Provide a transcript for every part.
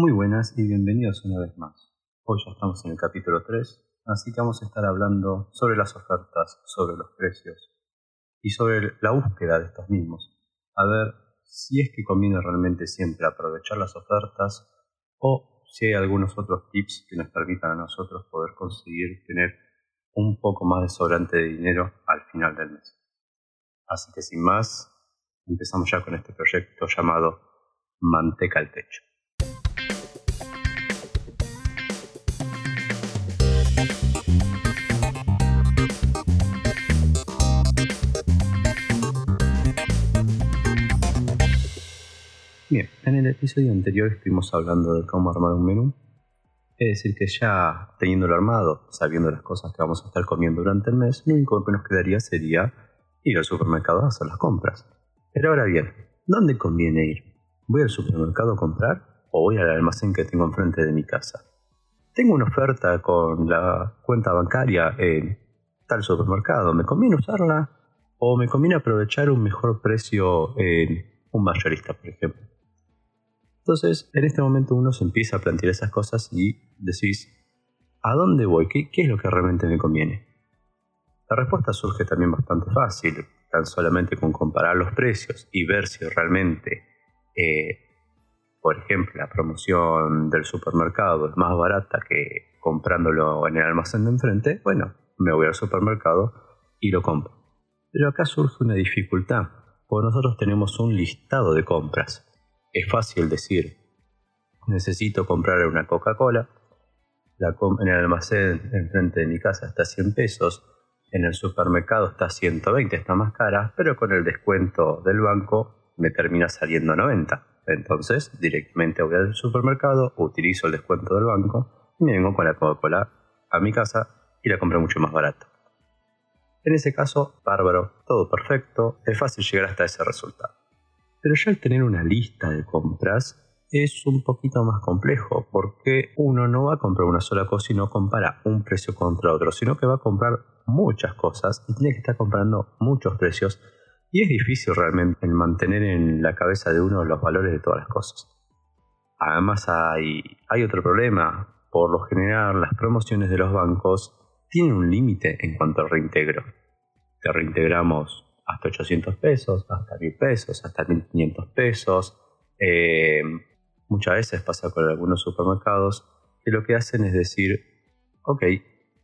Muy buenas y bienvenidos una vez más. Hoy ya estamos en el capítulo 3, así que vamos a estar hablando sobre las ofertas, sobre los precios y sobre la búsqueda de estos mismos. A ver si es que conviene realmente siempre aprovechar las ofertas o si hay algunos otros tips que nos permitan a nosotros poder conseguir tener un poco más de sobrante de dinero al final del mes. Así que sin más, empezamos ya con este proyecto llamado Manteca al Techo. Bien, en el episodio anterior estuvimos hablando de cómo armar un menú. Es decir, que ya teniéndolo armado, sabiendo las cosas que vamos a estar comiendo durante el mes, lo único que nos quedaría sería ir al supermercado a hacer las compras. Pero ahora bien, ¿dónde conviene ir? ¿Voy al supermercado a comprar o voy al almacén que tengo enfrente de mi casa? Tengo una oferta con la cuenta bancaria en tal supermercado, ¿me conviene usarla? ¿O me conviene aprovechar un mejor precio en un mayorista, por ejemplo? Entonces, en este momento uno se empieza a plantear esas cosas y decís, ¿a dónde voy? ¿Qué, es lo que realmente me conviene? La respuesta surge también bastante fácil, tan solamente con comparar los precios y ver si realmente, eh, por ejemplo, la promoción del supermercado es más barata que comprándolo en el almacén de enfrente, bueno, me voy al supermercado y lo compro. Pero acá surge una dificultad, porque nosotros tenemos un listado de compras es fácil decir, necesito comprar una Coca-Cola, en el almacén enfrente de mi casa está 100 pesos, en el supermercado está 120, está más cara, pero con el descuento del banco me termina saliendo 90. Entonces, directamente voy al supermercado, utilizo el descuento del banco y me vengo con la Coca-Cola a mi casa y la compro mucho más barato. En ese caso, bárbaro, todo perfecto, es fácil llegar hasta ese resultado. Pero ya al tener una lista de compras es un poquito más complejo porque uno no va a comprar una sola cosa y no compara un precio contra otro, sino que va a comprar muchas cosas y tiene que estar comprando muchos precios y es difícil realmente mantener en la cabeza de uno los valores de todas las cosas. Además hay, hay otro problema, por lo general las promociones de los bancos tienen un límite en cuanto al reintegro. Te reintegramos hasta 800 pesos, hasta 1000 pesos, hasta 1500 pesos. Eh, muchas veces pasa con algunos supermercados que lo que hacen es decir, ok,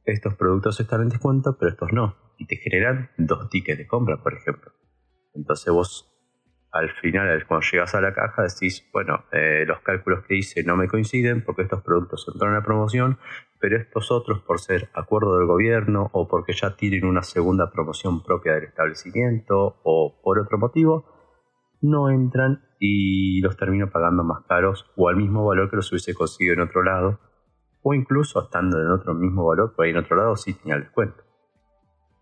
estos productos están en descuento, pero estos no. Y te generan dos tickets de compra, por ejemplo. Entonces vos al final, cuando llegas a la caja, decís, bueno, eh, los cálculos que hice no me coinciden porque estos productos entraron a promoción, pero estos otros, por ser acuerdo del gobierno o porque ya tienen una segunda promoción propia del establecimiento o por otro motivo, no entran y los termino pagando más caros o al mismo valor que los hubiese conseguido en otro lado, o incluso estando en otro mismo valor, por ahí en otro lado sí tenía el descuento.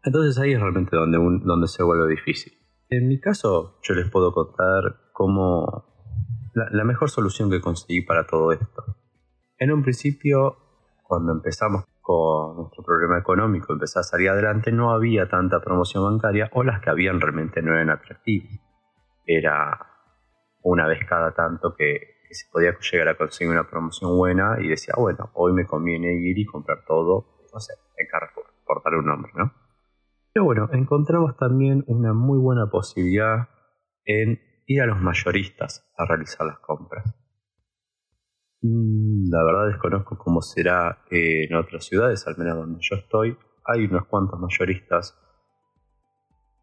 Entonces ahí es realmente donde, donde se vuelve difícil. En mi caso, yo les puedo contar cómo la, mejor solución que conseguí para todo esto. En un principio, cuando empezamos con nuestro problema económico, empezar a salir adelante, no había tanta promoción bancaria o las que habían realmente no eran atractivas. Era una vez cada tanto que, se podía llegar a conseguir una promoción buena y decía, bueno, hoy me conviene ir y comprar todo, no sé, en Carrefour, por darle un nombre, ¿no? Pero bueno, encontramos también una muy buena posibilidad en ir a los mayoristas a realizar las compras. Mm, la verdad desconozco cómo será en otras ciudades, al menos donde yo estoy. Hay unos cuantos mayoristas.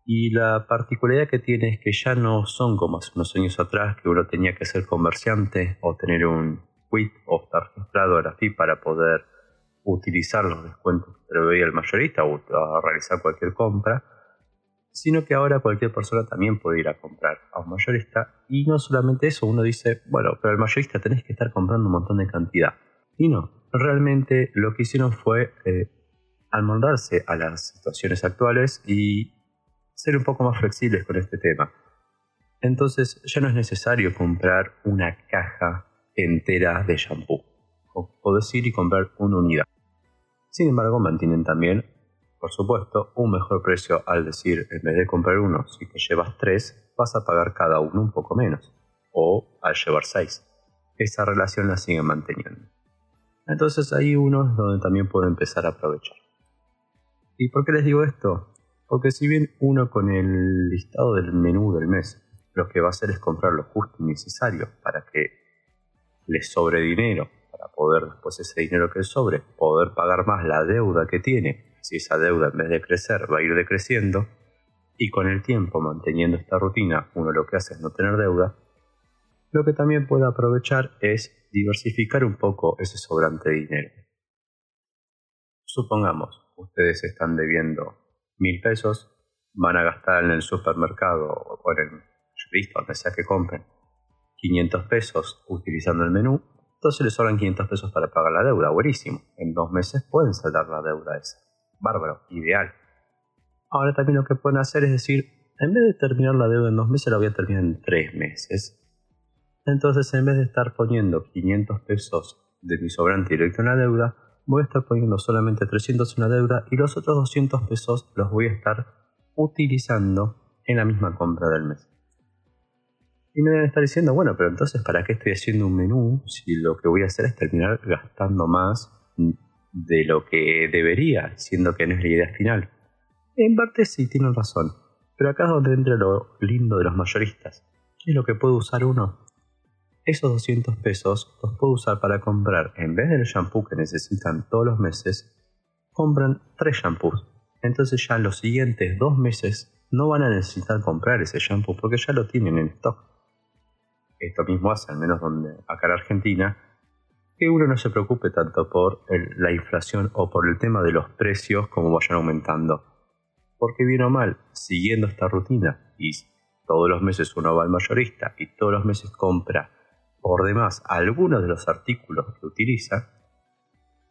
Y la particularidad que tiene es que ya no son como hace unos años atrás, que uno tenía que ser comerciante o tener un quit o estar registrado a la FI para poder utilizar los descuentos que preveía el mayorista o realizar cualquier compra, sino que ahora cualquier persona también puede ir a comprar a un mayorista y no solamente eso, uno dice, bueno, pero el mayorista tenés que estar comprando un montón de cantidad. Y no, realmente lo que hicieron fue eh, a las situaciones actuales y ser un poco más flexibles con este tema. Entonces ya no es necesario comprar una caja entera de shampoo o decir y comprar una unidad. Sin embargo, mantienen también, por supuesto, un mejor precio al decir, en vez de comprar uno, si te llevas tres, vas a pagar cada uno un poco menos, o al llevar seis. esa relación la siguen manteniendo. Entonces ahí uno es donde también puede empezar a aprovechar. ¿Y por qué les digo esto? Porque si bien uno con el listado del menú del mes lo que va a hacer es comprar lo justo y necesario para que le sobre dinero, para poder después ese dinero que sobre, poder pagar más la deuda que tiene. Si esa deuda en vez de crecer va a ir decreciendo, y con el tiempo manteniendo esta rutina uno lo que hace es no tener deuda, lo que también puede aprovechar es diversificar un poco ese sobrante dinero. Supongamos, ustedes están debiendo mil pesos, van a gastar en el supermercado o en el listo, donde sea que compren, 500 pesos utilizando el menú, entonces les sobran 500 pesos para pagar la deuda. Buenísimo. En dos meses pueden saldar la deuda esa. Bárbaro, ideal. Ahora también lo que pueden hacer es decir, en vez de terminar la deuda en dos meses, la voy a terminar en tres meses. Entonces, en vez de estar poniendo 500 pesos de mi sobrante directo en la deuda, voy a estar poniendo solamente 300 en la deuda y los otros 200 pesos los voy a estar utilizando en la misma compra del mes. Y me van a estar diciendo, bueno, pero entonces, ¿para qué estoy haciendo un menú si lo que voy a hacer es terminar gastando más de lo que debería, siendo que no es la idea final? En parte sí, tienen razón. Pero acá es donde entra lo lindo de los mayoristas. ¿Qué es lo que puede usar uno? Esos 200 pesos los puedo usar para comprar, en vez del shampoo que necesitan todos los meses, compran tres shampoos. Entonces ya los siguientes dos meses no van a necesitar comprar ese shampoo porque ya lo tienen en stock esto mismo hace, al menos donde acá en Argentina, que uno no se preocupe tanto por la inflación o por el tema de los precios como vayan aumentando. Porque bien o mal, siguiendo esta rutina y todos los meses uno va al mayorista y todos los meses compra por demás algunos de los artículos que utiliza,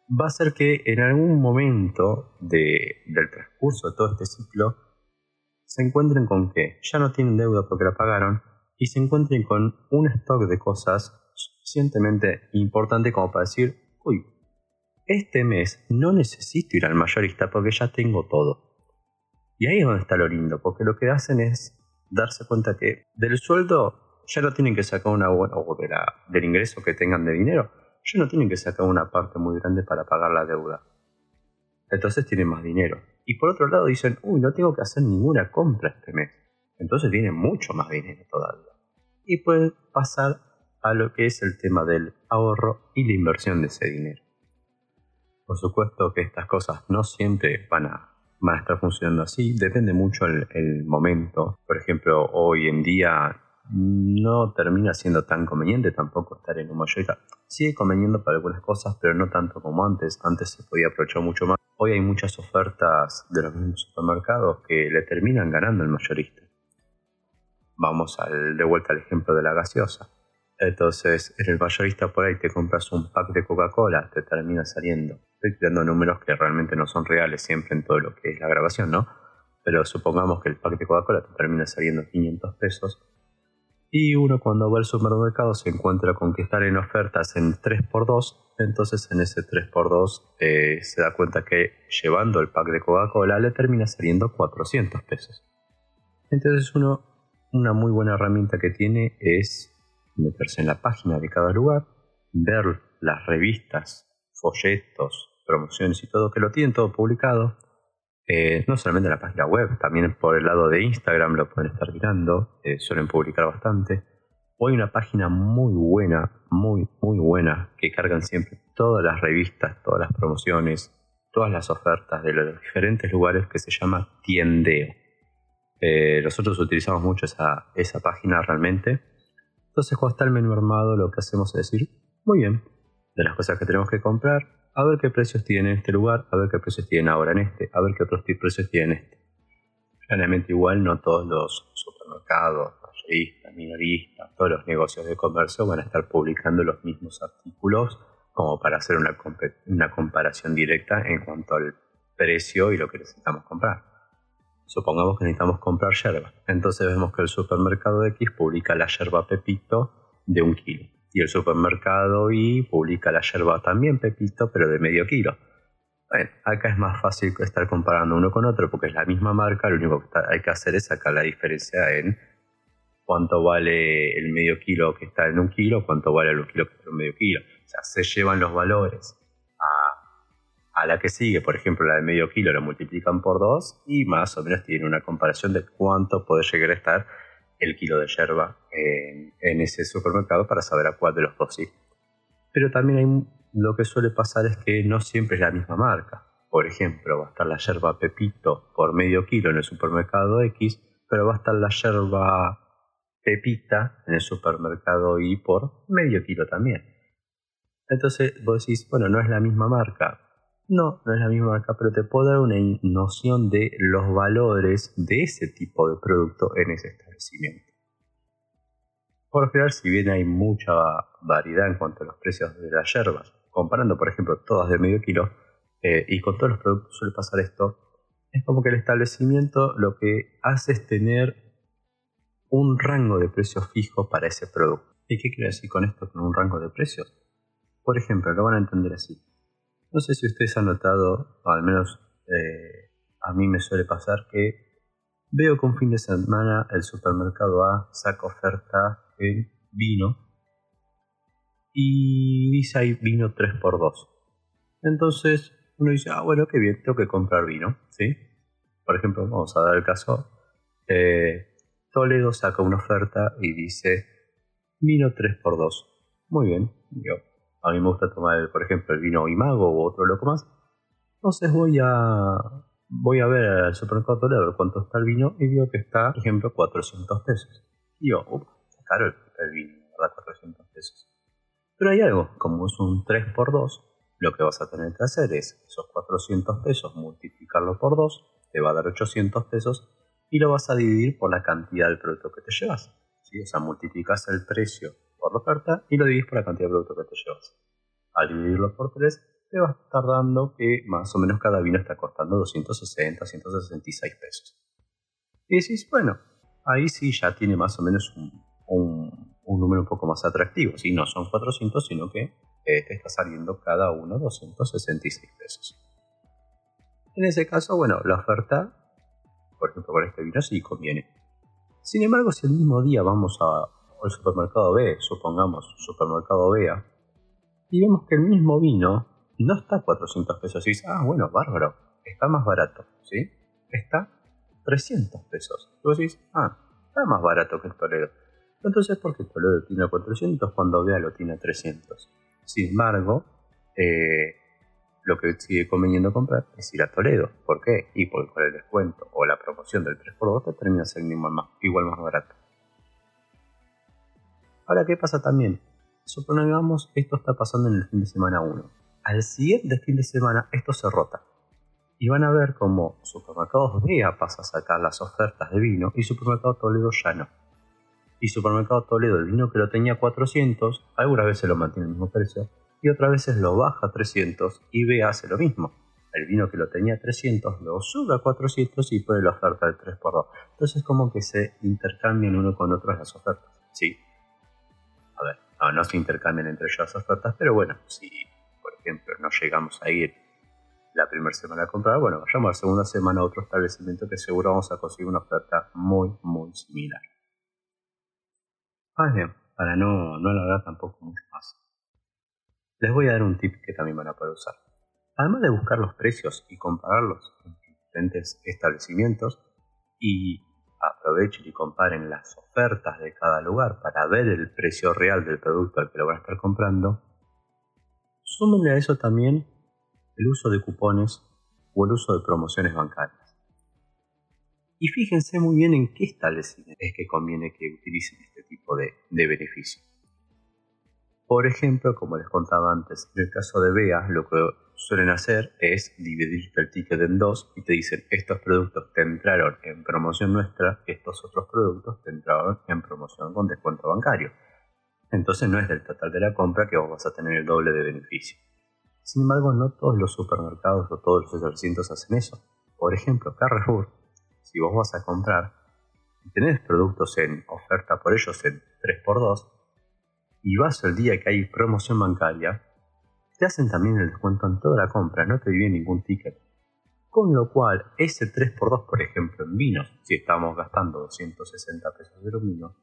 va a ser que en algún momento del transcurso de todo este ciclo se encuentren con que ya no tienen deuda porque la pagaron y se encuentren con un stock de cosas suficientemente importante como para decir, uy, este mes no necesito ir al mayorista porque ya tengo todo. Y ahí es donde está lo lindo, porque lo que hacen es darse cuenta que del sueldo ya no tienen que sacar una buena, o del ingreso que tengan de dinero, ya no tienen que sacar una parte muy grande para pagar la deuda. Entonces tienen más dinero. Y por otro lado dicen, uy, no tengo que hacer ninguna compra este mes. Entonces tienen mucho más dinero todavía y puede pasar a lo que es el tema del ahorro y la inversión de ese dinero. Por supuesto que estas cosas no siempre van a, estar funcionando así, depende mucho el momento. Por ejemplo, hoy en día no termina siendo tan conveniente tampoco estar en un mayorista. Sigue conveniendo para algunas cosas, pero no tanto como antes. Antes se podía aprovechar mucho más. Hoy hay muchas ofertas de los mismos supermercados que le terminan ganando el mayorista vamos al, de vuelta al ejemplo de la gaseosa. Entonces, en el mayorista por ahí te compras un pack de Coca-Cola, te termina saliendo. Estoy tirando números que realmente no son reales siempre en todo lo que es la grabación, ¿no? Pero supongamos que el pack de Coca-Cola te termina saliendo 500 pesos. Y uno cuando va al supermercado se encuentra con que están en ofertas en 3x2. Entonces en ese 3x2 eh, se da cuenta que llevando el pack de Coca-Cola le termina saliendo 400 pesos. Entonces uno una muy buena herramienta que tiene es meterse en la página de cada lugar, ver las revistas, folletos, promociones y todo, que lo tienen todo publicado. Eh, no solamente en la página web, también por el lado de Instagram lo pueden estar mirando, eh, suelen publicar bastante. Hoy hay una página muy buena, muy, muy buena, que cargan siempre todas las revistas, todas las promociones, todas las ofertas de los diferentes lugares que se llama Tiendeo. Eh, nosotros utilizamos mucho esa, esa página realmente. Entonces, cuando está el menú armado, lo que hacemos es decir, muy bien, de las cosas que tenemos que comprar, a ver qué precios tienen en este lugar, a ver qué precios tienen ahora en este, a ver qué otros precios tienen en este. Realmente igual no todos los supermercados, mayoristas, minoristas, todos los negocios de comercio van a estar publicando los mismos artículos como para hacer una, una comparación directa en cuanto al precio y lo que necesitamos comprar. Supongamos que necesitamos comprar yerba. Entonces vemos que el supermercado X publica la yerba Pepito de un kilo. Y el supermercado Y publica la yerba también Pepito, pero de medio kilo. Bueno, acá es más fácil estar comparando uno con otro porque es la misma marca, lo único que hay que hacer es sacar la diferencia en cuánto vale el medio kilo que está en un kilo, cuánto vale el kilo que está en un medio kilo. O sea, se llevan los valores a, la que sigue, por ejemplo, la de medio kilo lo multiplican por dos y más o menos tienen una comparación de cuánto puede llegar a estar el kilo de yerba en, en ese supermercado para saber a cuál de los dos sí. Pero también hay, lo que suele pasar es que no siempre es la misma marca. Por ejemplo, va a estar la yerba Pepito por medio kilo en el supermercado X, pero va a estar la yerba pepita en el supermercado y por medio kilo también. Entonces vos decís, bueno, no es la misma marca. No, no es la misma marca, pero te puedo dar una noción de los valores de ese tipo de producto en ese establecimiento. Por lo general, si bien hay mucha variedad en cuanto a los precios de las yerbas, comparando por ejemplo todas de medio kilo, eh, y con todos los productos suele pasar esto, es como que el establecimiento lo que hace es tener un rango de precios fijo para ese producto. ¿Y qué quiere decir con esto, con un rango de precios? Por ejemplo, lo van a entender así. No sé si ustedes han notado, o al menos eh, a mí me suele pasar, que veo que un fin de semana el supermercado A saca oferta en vino y dice ahí vino 3x2. Entonces uno dice, ah, bueno, qué bien, tengo que comprar vino, ¿sí? Por ejemplo, vamos a dar el caso, eh, Toledo saca una oferta y dice vino 3x2. Muy bien, yo, a mí me gusta tomar, por ejemplo, el vino Imago u otro loco más. Entonces voy a voy a ver al supermercado a ver cuánto está el vino y veo que está, por ejemplo, 400 pesos. Y yo, uff, caro el, vino, ¿verdad? 400 pesos. Pero hay algo, como es un 3x2, lo que vas a tener que hacer es esos 400 pesos multiplicarlo por 2, te va a dar 800 pesos y lo vas a dividir por la cantidad del producto que te llevas. ¿sí? O sea, multiplicas el precio por la oferta y lo divides por la cantidad de producto que te llevas. Al dividirlo por 3, te va a estar dando que más o menos cada vino está costando 260, 166 pesos. Y decís, bueno, ahí sí ya tiene más o menos un, un, número un poco más atractivo. Si no son 400, sino que eh, te está saliendo cada uno 266 pesos. En ese caso, bueno, la oferta por ejemplo, con este vino sí conviene. Sin embargo, si el mismo día vamos al supermercado B, supongamos supermercado B, y vemos que el mismo vino no está a 400 pesos, y dices, ah, bueno, bárbaro, está más barato, ¿sí? Está 300 pesos. Y vos decís, ah, está más barato que el Toledo. Entonces, ¿por qué Toledo tiene 400 cuando Bea lo tiene 300? Sin embargo, eh, lo que sigue conveniendo comprar es ir a Toledo. ¿Por qué? Y porque con el descuento o la promoción del 3x2 te termina siendo igual más barato. Ahora, ¿qué pasa también? Supongamos esto está pasando en el fin de semana 1. Al siguiente fin de semana esto se rota. Y van a ver cómo Supermercados Vea pasa a sacar las ofertas de vino y Supermercado Toledo ya no. Y Supermercado Toledo, el vino que lo tenía 400, algunas veces lo mantiene el mismo precio, y otras veces lo baja a 300 y B hace lo mismo. El vino que lo tenía a 300 lo sube a 400 y pone la oferta del 3x2. Entonces como que se intercambian uno con otro las ofertas. Sí. No, no se intercambian entre ellos las ofertas, pero bueno, si por ejemplo no llegamos a ir la primera semana a comprar, bueno, vayamos la segunda semana a otro establecimiento que seguro vamos a conseguir una oferta muy, muy similar. Para no, no alargar tampoco mucho más les voy a dar un tip que también van a poder usar. Además de buscar los precios y compararlos en diferentes establecimientos y aprovechen y comparen las ofertas de cada lugar para ver el precio real del producto al que lo van a estar comprando, súmenle a eso también el uso de cupones o el uso de promociones bancarias. Y fíjense muy bien en qué establecimiento es que conviene que utilicen este tipo de, de beneficio. Por ejemplo, como les contaba antes, en el caso de BEA, lo que suelen hacer es dividirte el ticket en dos y te dicen estos productos te entraron en promoción nuestra, estos otros productos te entraron en promoción con descuento bancario. Entonces no es del total de la compra que vos vas a tener el doble de beneficio. Sin embargo, no todos los supermercados o todos los establecimientos hacen eso. Por ejemplo, Carrefour, si vos vas a comprar y tenés productos en oferta por ellos en 3x2, y vas el día que hay promoción bancaria, te hacen también el descuento en toda la compra, no te dividen ningún ticket. Con lo cual, ese 3x2, por ejemplo, en vinos, si estamos gastando 260 pesos de vino,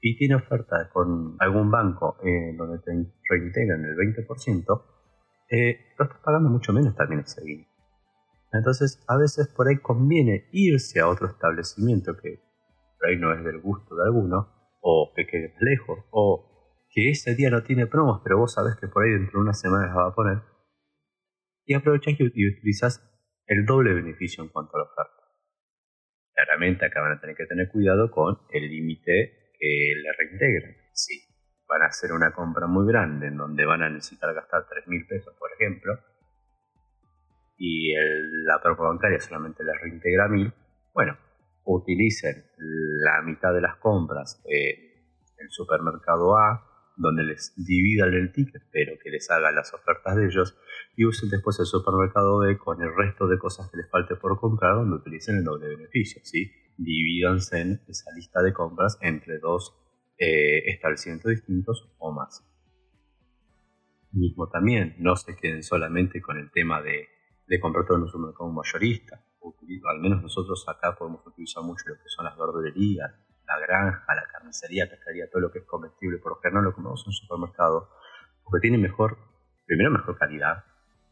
y tiene oferta con algún banco eh, donde te reintegran el 20%, eh, lo estás pagando mucho menos también ese guineo. Entonces, a veces por ahí conviene irse a otro establecimiento que por ahí no es del gusto de alguno, o que quede lejos, o que ese día no tiene promos, pero vos sabés que por ahí dentro de unas semanas va a poner, y aprovechás y, utilizas el doble beneficio en cuanto a la oferta. Claramente acá van a tener que tener cuidado con el límite que le reintegran. Si van a hacer una compra muy grande en donde van a necesitar gastar 3 mil pesos, por ejemplo, y la propa bancaria solamente les reintegra mil, bueno, utilicen la mitad de las compras en el supermercado A, donde les dividan el ticket, pero que les haga las ofertas de ellos, y usen después el supermercado B con el resto de cosas que les falte por comprar, donde utilicen el doble beneficio, ¿sí? Divídanse en esa lista de compras entre dos eh, establecimientos distintos o más. Mismo también, no se queden solamente con el tema de de comprar todo en un supermercado mayorista. Al menos nosotros acá podemos utilizar mucho lo que son las verdulerías, la granja, la carnicería, pescaría, todo lo que es comestible. Por lo general lo comemos en un supermercado porque tiene mejor, primero mejor calidad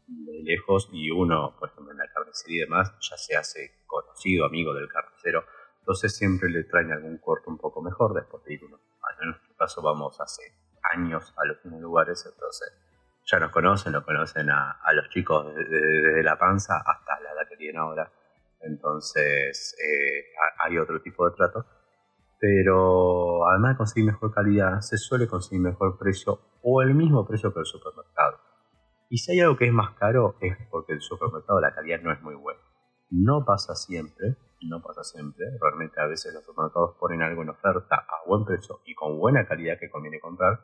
de lejos y uno, por ejemplo, en la carnicería y demás, ya se hace conocido, amigo del carnicero. Entonces siempre le traen algún corte un poco mejor después de ir uno. En nuestro caso vamos hace años a los mismos lugares, entonces ya nos conocen, lo conocen a, los chicos desde, la panza hasta la edad que tienen ahora. Entonces eh, hay otro tipo de trato. Pero además de conseguir mejor calidad, se suele conseguir mejor precio o el mismo precio que el supermercado. Y si hay algo que es más caro es porque el supermercado la calidad no es muy buena. No pasa siempre, no pasa siempre. Realmente a veces los supermercados ponen algo en oferta a buen precio y con buena calidad que conviene comprar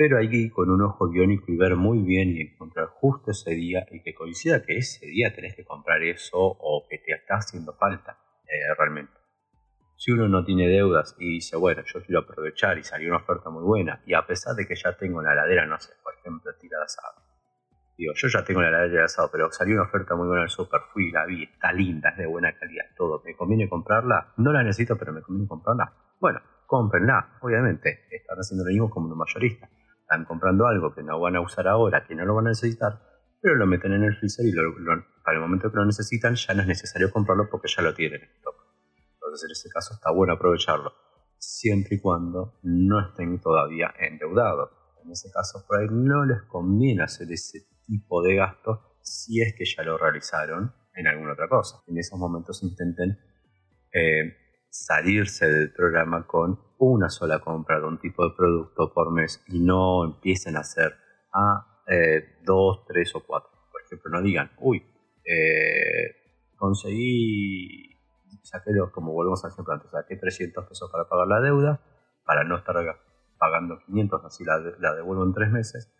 pero hay que ir con un ojo biónico y ver muy bien y encontrar justo ese día y que coincida que ese día tenés que comprar eso o que te está haciendo falta eh, realmente. Si uno no tiene deudas y dice, bueno, yo quiero aprovechar y salió una oferta muy buena, y a pesar de que ya tengo la heladera, no sé, por ejemplo, tirada asado. Digo, yo ya tengo la heladera de asado, pero salió una oferta muy buena en el super, fui, la vi, está linda, es de buena calidad, todo. ¿Me conviene comprarla? No la necesito, pero me conviene comprarla. Bueno, cómprenla, obviamente. Están haciendo lo mismo como un mayorista están comprando algo que no van a usar ahora, que no lo van a necesitar, pero lo meten en el freezer y para el momento que lo necesitan ya no es necesario comprarlo porque ya lo tienen en. En ese caso está bueno aprovecharlo, siempre y cuando no estén todavía endeudados. En ese caso por ahí no les conviene hacer ese tipo de gasto si es que ya lo realizaron en alguna otra cosa. En esos momentos intenten eh, salirse del programa con una sola compra de un tipo de producto por mes y no empiecen a hacer a eh, dos, tres o cuatro. Por ejemplo, no digan, uy, eh, conseguí, saqué los, como volvemos a hacer antes, saqué 300 pesos para pagar la deuda, para no estar pagando 500, así la, devuelvo en tres meses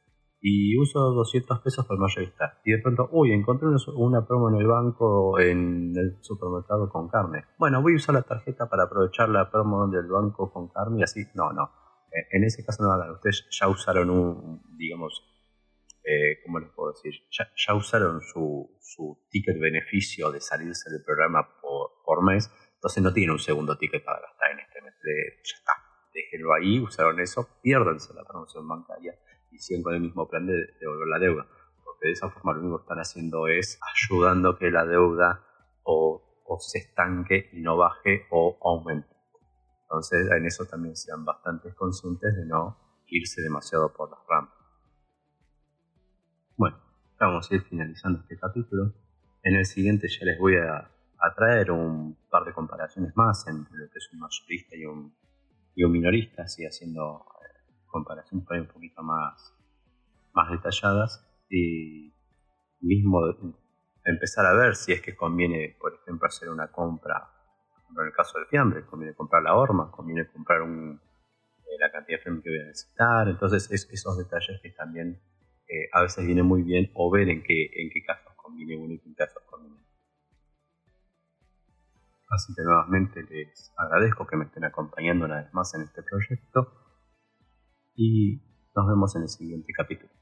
y uso 200 pesos por mayorista. Y de pronto, uy, encontré una promo en el banco, en el supermercado con carne. Bueno, voy a usar la tarjeta para aprovechar la promo del banco con carne y así. No, no. Eh, en ese caso no hagan. Ustedes ya usaron un, digamos, eh, ¿cómo les puedo decir? Ya, usaron su, su, ticket beneficio de salirse del programa mes. Entonces no tienen un segundo ticket para gastar en este mes. ya está. Déjenlo ahí, usaron eso, piérdense la promoción bancaria y siguen con el mismo plan de devolver la deuda. Porque de esa forma lo único que están haciendo es ayudando que la deuda o, se estanque y no baje o aumente. Entonces en eso también sean bastante conscientes de no irse demasiado por las ramas. Bueno, vamos a ir finalizando este capítulo. En el siguiente ya les voy a, traer un par de comparaciones más entre lo que es un mayorista y un, minorista, así haciendo comparaciones por ahí un poquito más, más detalladas y mismo empezar a ver si es que conviene, por ejemplo, hacer una compra, en el caso del fiambre, conviene comprar la horma, conviene comprar eh, la cantidad de fiambre que voy a necesitar, entonces es, esos detalles que también eh, a veces viene muy bien o ver en qué, en qué casos conviene uno y en qué casos conviene. Así que nuevamente les agradezco que me estén acompañando una vez más en este proyecto y nos vemos en el siguiente capítulo.